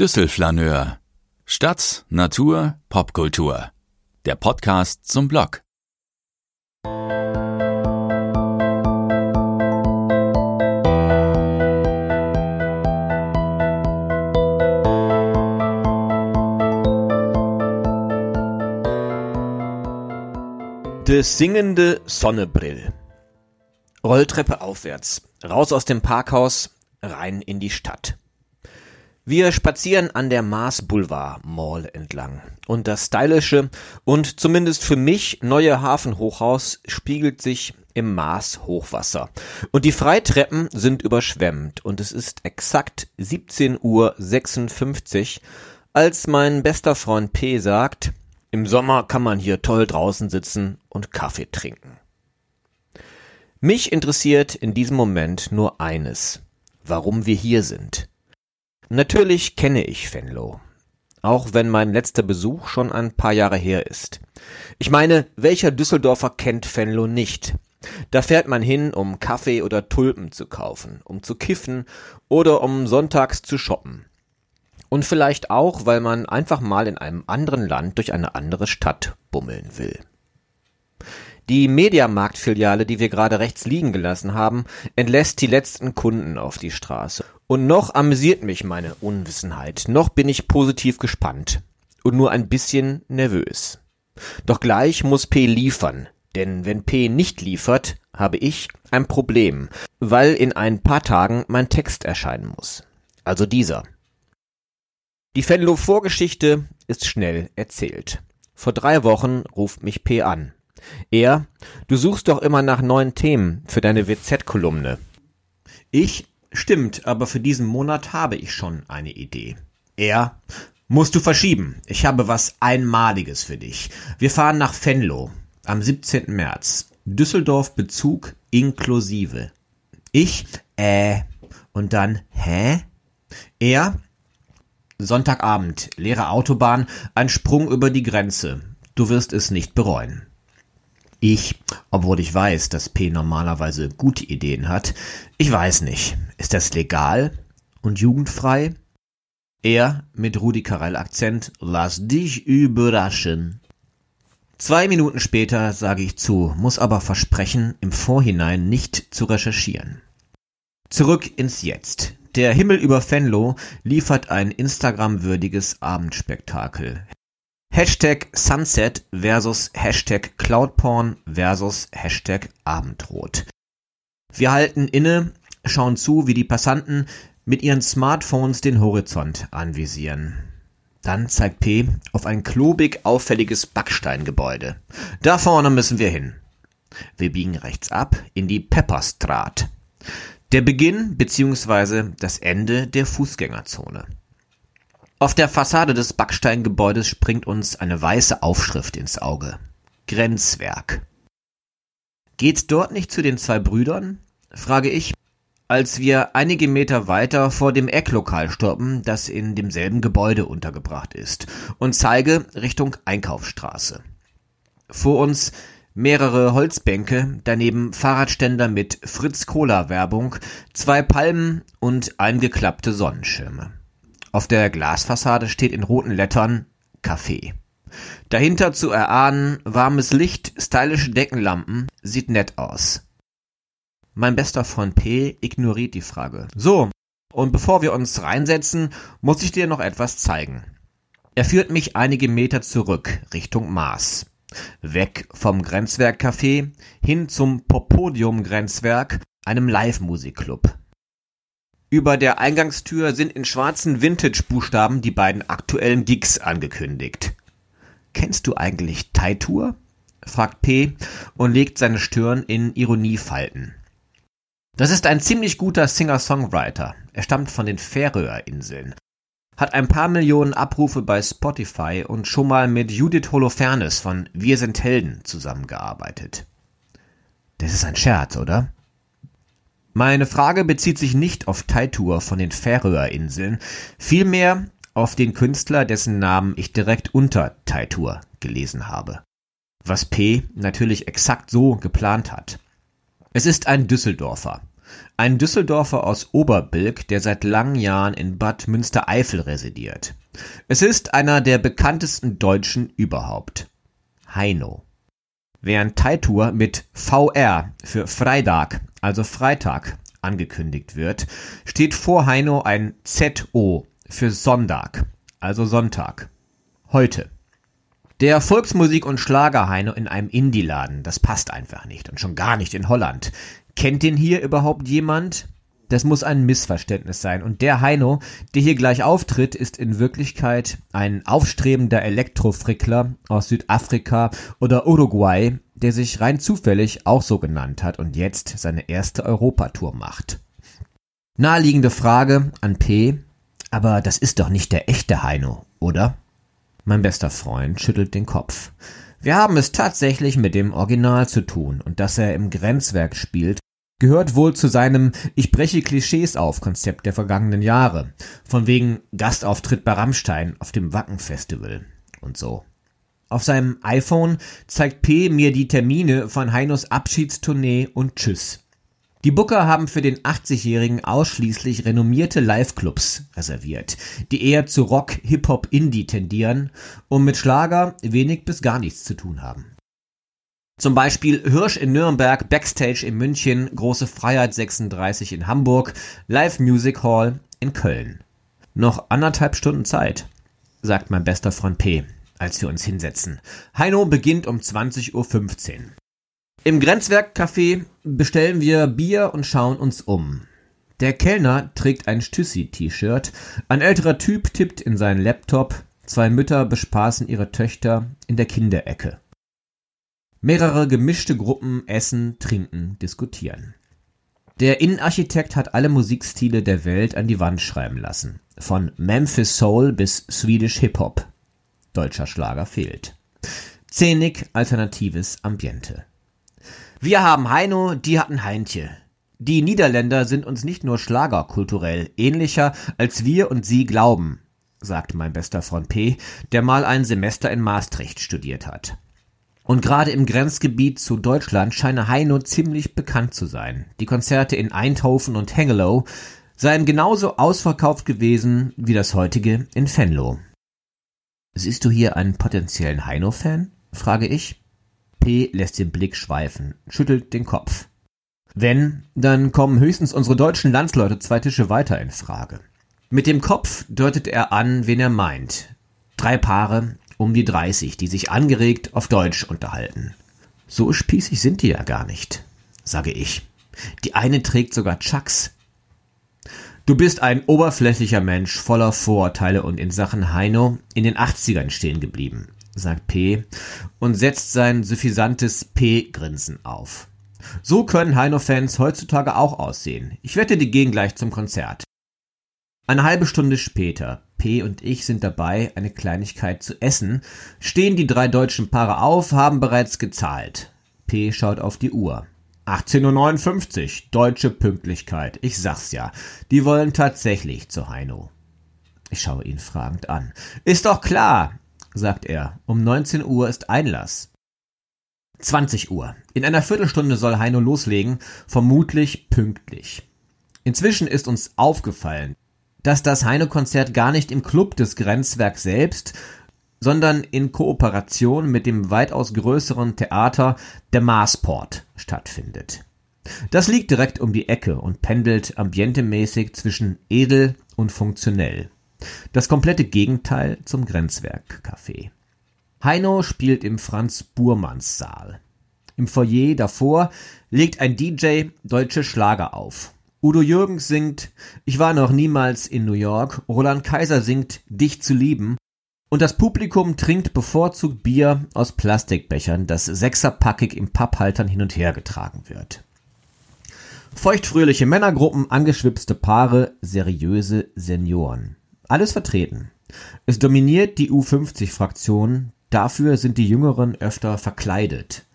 Düsselflaneur. Stadt, Natur, Popkultur. Der Podcast zum Blog. De singende Sonnebrill. Rolltreppe aufwärts. Raus aus dem Parkhaus, rein in die Stadt. Wir spazieren an der Mars Boulevard Mall entlang. Und das stylische und zumindest für mich neue Hafenhochhaus spiegelt sich im Mars Hochwasser. Und die Freitreppen sind überschwemmt und es ist exakt 17.56 Uhr, als mein bester Freund P sagt, im Sommer kann man hier toll draußen sitzen und Kaffee trinken. Mich interessiert in diesem Moment nur eines, warum wir hier sind. Natürlich kenne ich Venlo, auch wenn mein letzter Besuch schon ein paar Jahre her ist. Ich meine, welcher Düsseldorfer kennt Venlo nicht? Da fährt man hin, um Kaffee oder Tulpen zu kaufen, um zu kiffen oder um sonntags zu shoppen. Und vielleicht auch, weil man einfach mal in einem anderen Land durch eine andere Stadt bummeln will. Die Mediamarkt-Filiale, die wir gerade rechts liegen gelassen haben, entlässt die letzten Kunden auf die Straße. Und noch amüsiert mich meine Unwissenheit, noch bin ich positiv gespannt und nur ein bisschen nervös. Doch gleich muss P liefern, denn wenn P nicht liefert, habe ich ein Problem, weil in ein paar Tagen mein Text erscheinen muss. Also dieser. Die Venlo-Vorgeschichte ist schnell erzählt. Vor drei Wochen ruft mich P an. Er, du suchst doch immer nach neuen Themen für deine WZ-Kolumne. Ich, stimmt, aber für diesen Monat habe ich schon eine Idee. Er, musst du verschieben. Ich habe was Einmaliges für dich. Wir fahren nach Venlo am 17. März. Düsseldorf Bezug inklusive. Ich, äh, und dann, hä? Er, Sonntagabend, leere Autobahn, ein Sprung über die Grenze. Du wirst es nicht bereuen. Ich, obwohl ich weiß, dass P normalerweise gute Ideen hat, ich weiß nicht. Ist das legal und jugendfrei? Er mit Rudi Carell Akzent, lass dich überraschen. Zwei Minuten später sage ich zu, muss aber versprechen, im Vorhinein nicht zu recherchieren. Zurück ins Jetzt. Der Himmel über Venlo liefert ein Instagram-würdiges Abendspektakel. Hashtag Sunset versus Hashtag Cloudporn versus Hashtag Abendrot. Wir halten inne, schauen zu, wie die Passanten mit ihren Smartphones den Horizont anvisieren. Dann zeigt P auf ein klobig auffälliges Backsteingebäude. Da vorne müssen wir hin. Wir biegen rechts ab in die Pepperstraat. Der Beginn bzw. das Ende der Fußgängerzone. Auf der Fassade des Backsteingebäudes springt uns eine weiße Aufschrift ins Auge. Grenzwerk. Geht's dort nicht zu den zwei Brüdern? frage ich, als wir einige Meter weiter vor dem Ecklokal stoppen, das in demselben Gebäude untergebracht ist, und zeige Richtung Einkaufsstraße. Vor uns mehrere Holzbänke, daneben Fahrradständer mit Fritz-Cola-Werbung, zwei Palmen und eingeklappte Sonnenschirme. Auf der Glasfassade steht in roten Lettern Café. Dahinter zu erahnen warmes Licht, stylische Deckenlampen, sieht nett aus. Mein bester Freund P ignoriert die Frage. So, und bevor wir uns reinsetzen, muss ich dir noch etwas zeigen. Er führt mich einige Meter zurück, Richtung Mars. Weg vom Grenzwerk-Café hin zum Popodium-Grenzwerk, einem Live-Musikclub. Über der Eingangstür sind in schwarzen Vintage-Buchstaben die beiden aktuellen Gigs angekündigt. Kennst du eigentlich Taitur? fragt P und legt seine Stirn in Ironiefalten. Das ist ein ziemlich guter Singer-Songwriter. Er stammt von den Färöerinseln hat ein paar Millionen Abrufe bei Spotify und schon mal mit Judith Holofernes von Wir sind Helden zusammengearbeitet. Das ist ein Scherz, oder? Meine Frage bezieht sich nicht auf Taitur von den Färöerinseln, vielmehr auf den Künstler, dessen Namen ich direkt unter Taitur gelesen habe. Was P natürlich exakt so geplant hat. Es ist ein Düsseldorfer. Ein Düsseldorfer aus Oberbilk, der seit langen Jahren in Bad Münstereifel residiert. Es ist einer der bekanntesten Deutschen überhaupt. Heino. Während Taitur mit VR für Freitag, also Freitag, angekündigt wird, steht vor Heino ein ZO für Sonntag, also Sonntag. Heute. Der Volksmusik- und Schlagerheino in einem Indie-Laden, das passt einfach nicht und schon gar nicht in Holland. Kennt den hier überhaupt jemand? Das muss ein Missverständnis sein. Und der Heino, der hier gleich auftritt, ist in Wirklichkeit ein aufstrebender Elektrofrickler aus Südafrika oder Uruguay, der sich rein zufällig auch so genannt hat und jetzt seine erste Europatour macht. Naheliegende Frage an P. Aber das ist doch nicht der echte Heino, oder? Mein bester Freund schüttelt den Kopf. Wir haben es tatsächlich mit dem Original zu tun und dass er im Grenzwerk spielt, gehört wohl zu seinem Ich breche Klischees auf Konzept der vergangenen Jahre. Von wegen Gastauftritt bei Rammstein auf dem Wacken Festival und so. Auf seinem iPhone zeigt P mir die Termine von Heinos Abschiedstournee und Tschüss. Die Booker haben für den 80-Jährigen ausschließlich renommierte Live-Clubs reserviert, die eher zu Rock, Hip-Hop, Indie tendieren und mit Schlager wenig bis gar nichts zu tun haben. Zum Beispiel Hirsch in Nürnberg, Backstage in München, Große Freiheit 36 in Hamburg, Live Music Hall in Köln. Noch anderthalb Stunden Zeit, sagt mein bester Freund P, als wir uns hinsetzen. Heino beginnt um 20.15 Uhr. Im Grenzwerk-Café bestellen wir Bier und schauen uns um. Der Kellner trägt ein Stüssi-T-Shirt, ein älterer Typ tippt in seinen Laptop, zwei Mütter bespaßen ihre Töchter in der Kinderecke. Mehrere gemischte Gruppen essen, trinken, diskutieren. Der Innenarchitekt hat alle Musikstile der Welt an die Wand schreiben lassen. Von Memphis Soul bis Swedish Hip Hop. Deutscher Schlager fehlt. Zähnig alternatives Ambiente. Wir haben Heino, die hatten Heintje. Die Niederländer sind uns nicht nur schlagerkulturell ähnlicher, als wir und sie glauben, sagt mein bester Freund P., der mal ein Semester in Maastricht studiert hat. Und gerade im Grenzgebiet zu Deutschland scheine Heino ziemlich bekannt zu sein. Die Konzerte in Eindhoven und Hengelo seien genauso ausverkauft gewesen wie das heutige in Venlo. Siehst du hier einen potenziellen Heino-Fan? frage ich. P lässt den Blick schweifen, schüttelt den Kopf. Wenn, dann kommen höchstens unsere deutschen Landsleute zwei Tische weiter in Frage. Mit dem Kopf deutet er an, wen er meint. Drei Paare, um die 30, die sich angeregt auf Deutsch unterhalten. So spießig sind die ja gar nicht, sage ich. Die eine trägt sogar Chucks. Du bist ein oberflächlicher Mensch voller Vorurteile und in Sachen Heino in den 80ern stehen geblieben, sagt P und setzt sein suffisantes P-Grinsen auf. So können Heino-Fans heutzutage auch aussehen. Ich wette, die gehen gleich zum Konzert. Eine halbe Stunde später, P und ich sind dabei, eine Kleinigkeit zu essen, stehen die drei deutschen Paare auf, haben bereits gezahlt. P schaut auf die Uhr. 18.59 Uhr, deutsche Pünktlichkeit. Ich sag's ja. Die wollen tatsächlich zu Heino. Ich schaue ihn fragend an. Ist doch klar, sagt er. Um 19 Uhr ist Einlass. 20 Uhr. In einer Viertelstunde soll Heino loslegen, vermutlich pünktlich. Inzwischen ist uns aufgefallen, dass das Heine-Konzert gar nicht im Club des Grenzwerks selbst, sondern in Kooperation mit dem weitaus größeren Theater der Marsport stattfindet. Das liegt direkt um die Ecke und pendelt ambientemäßig zwischen edel und funktionell. Das komplette Gegenteil zum Grenzwerk-Café. Heino spielt im Franz Burmanns Saal. Im Foyer davor legt ein DJ deutsche Schlager auf. Udo Jürgens singt Ich war noch niemals in New York, Roland Kaiser singt Dich zu lieben und das Publikum trinkt bevorzugt Bier aus Plastikbechern, das sechserpackig im Papphaltern hin und her getragen wird. Feuchtfröhliche Männergruppen, angeschwipste Paare, seriöse Senioren. Alles vertreten. Es dominiert die U50-Fraktion, dafür sind die Jüngeren öfter verkleidet.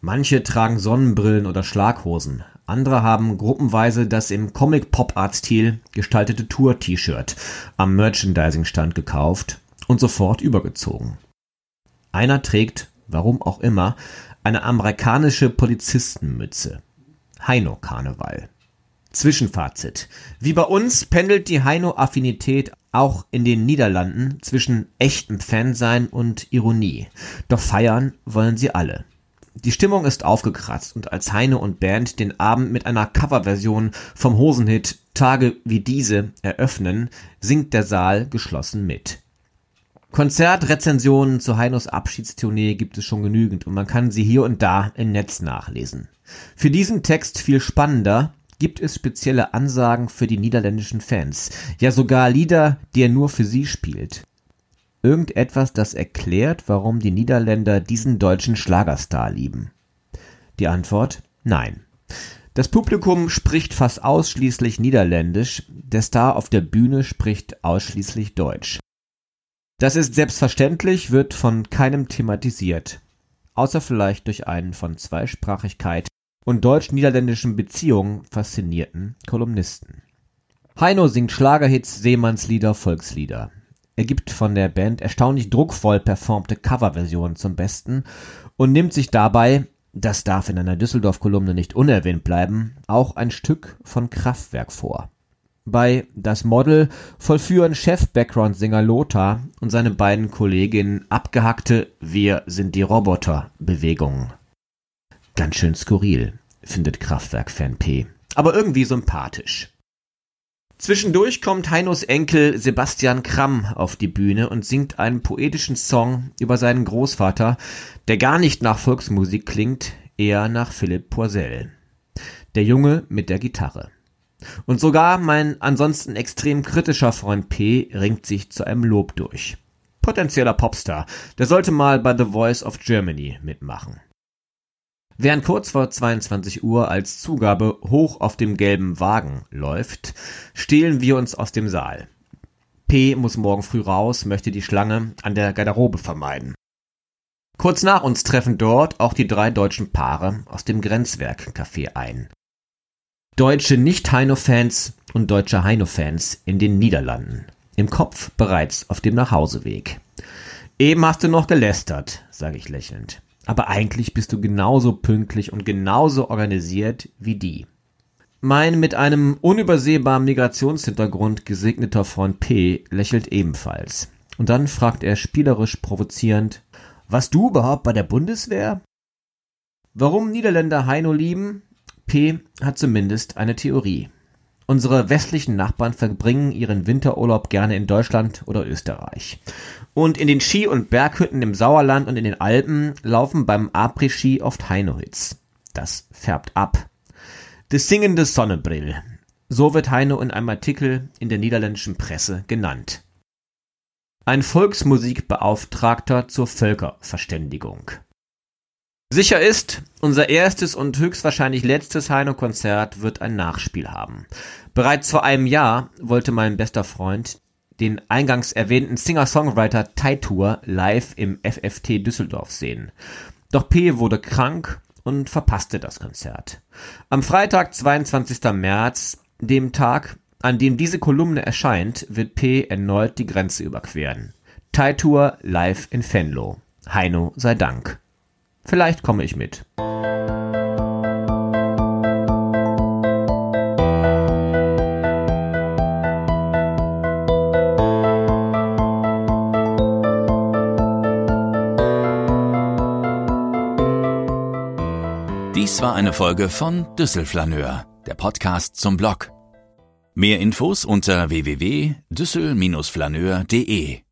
Manche tragen Sonnenbrillen oder Schlaghosen, andere haben gruppenweise das im Comic-Pop-Art-Stil gestaltete Tour-T-Shirt am Merchandising-Stand gekauft und sofort übergezogen. Einer trägt, warum auch immer, eine amerikanische Polizistenmütze. Heino-Karneval. Zwischenfazit. Wie bei uns pendelt die Heino-Affinität auch in den Niederlanden zwischen echtem Fansein und Ironie. Doch feiern wollen sie alle. Die Stimmung ist aufgekratzt und als Heine und Band den Abend mit einer Coverversion vom Hosenhit Tage wie diese eröffnen, singt der Saal geschlossen mit. Konzertrezensionen zu Heinos Abschiedstournee gibt es schon genügend und man kann sie hier und da im Netz nachlesen. Für diesen Text viel spannender gibt es spezielle Ansagen für die niederländischen Fans, ja sogar Lieder, die er nur für sie spielt. Irgendetwas, das erklärt, warum die Niederländer diesen deutschen Schlagerstar lieben? Die Antwort nein. Das Publikum spricht fast ausschließlich Niederländisch, der Star auf der Bühne spricht ausschließlich Deutsch. Das ist selbstverständlich, wird von keinem thematisiert, außer vielleicht durch einen von Zweisprachigkeit und deutsch-niederländischen Beziehungen faszinierten Kolumnisten. Heino singt Schlagerhits, Seemannslieder, Volkslieder. Er gibt von der Band erstaunlich druckvoll performte Coverversionen zum Besten und nimmt sich dabei, das darf in einer Düsseldorf-Kolumne nicht unerwähnt bleiben, auch ein Stück von Kraftwerk vor. Bei Das Model vollführen Chef-Background-Sänger Lothar und seine beiden Kolleginnen abgehackte Wir sind die Roboter-Bewegungen. Ganz schön skurril, findet Kraftwerk-Fan P. Aber irgendwie sympathisch. Zwischendurch kommt Heinos Enkel Sebastian Kramm auf die Bühne und singt einen poetischen Song über seinen Großvater, der gar nicht nach Volksmusik klingt, eher nach Philipp Poisel. Der Junge mit der Gitarre. Und sogar mein ansonsten extrem kritischer Freund P ringt sich zu einem Lob durch. Potenzieller Popstar, der sollte mal bei The Voice of Germany mitmachen. Während kurz vor 22 Uhr als Zugabe hoch auf dem gelben Wagen läuft, stehlen wir uns aus dem Saal. P muss morgen früh raus, möchte die Schlange an der Garderobe vermeiden. Kurz nach uns treffen dort auch die drei deutschen Paare aus dem Grenzwerk-Café ein. Deutsche Nicht-Heino-Fans und deutsche Heino-Fans in den Niederlanden. Im Kopf bereits auf dem Nachhauseweg. Eben hast du noch gelästert, sage ich lächelnd aber eigentlich bist du genauso pünktlich und genauso organisiert wie die. Mein mit einem unübersehbaren Migrationshintergrund gesegneter Freund P lächelt ebenfalls. Und dann fragt er spielerisch provozierend, was du überhaupt bei der Bundeswehr? Warum Niederländer Heino lieben? P hat zumindest eine Theorie. Unsere westlichen Nachbarn verbringen ihren Winterurlaub gerne in Deutschland oder Österreich. Und in den Ski- und Berghütten im Sauerland und in den Alpen laufen beim Après-Ski oft Heino-Hits. Das färbt ab. De singende Sonnebrill. So wird Heino in einem Artikel in der niederländischen Presse genannt. Ein Volksmusikbeauftragter zur Völkerverständigung. Sicher ist, unser erstes und höchstwahrscheinlich letztes Heino-Konzert wird ein Nachspiel haben. Bereits vor einem Jahr wollte mein bester Freund den eingangs erwähnten Singer-Songwriter Taitur live im FFT Düsseldorf sehen. Doch P wurde krank und verpasste das Konzert. Am Freitag, 22. März, dem Tag, an dem diese Kolumne erscheint, wird P erneut die Grenze überqueren. Taitur live in Venlo. Heino sei Dank. Vielleicht komme ich mit. Dies war eine Folge von Düsselflaneur, der Podcast zum Blog. Mehr Infos unter www.düssel-flaneur.de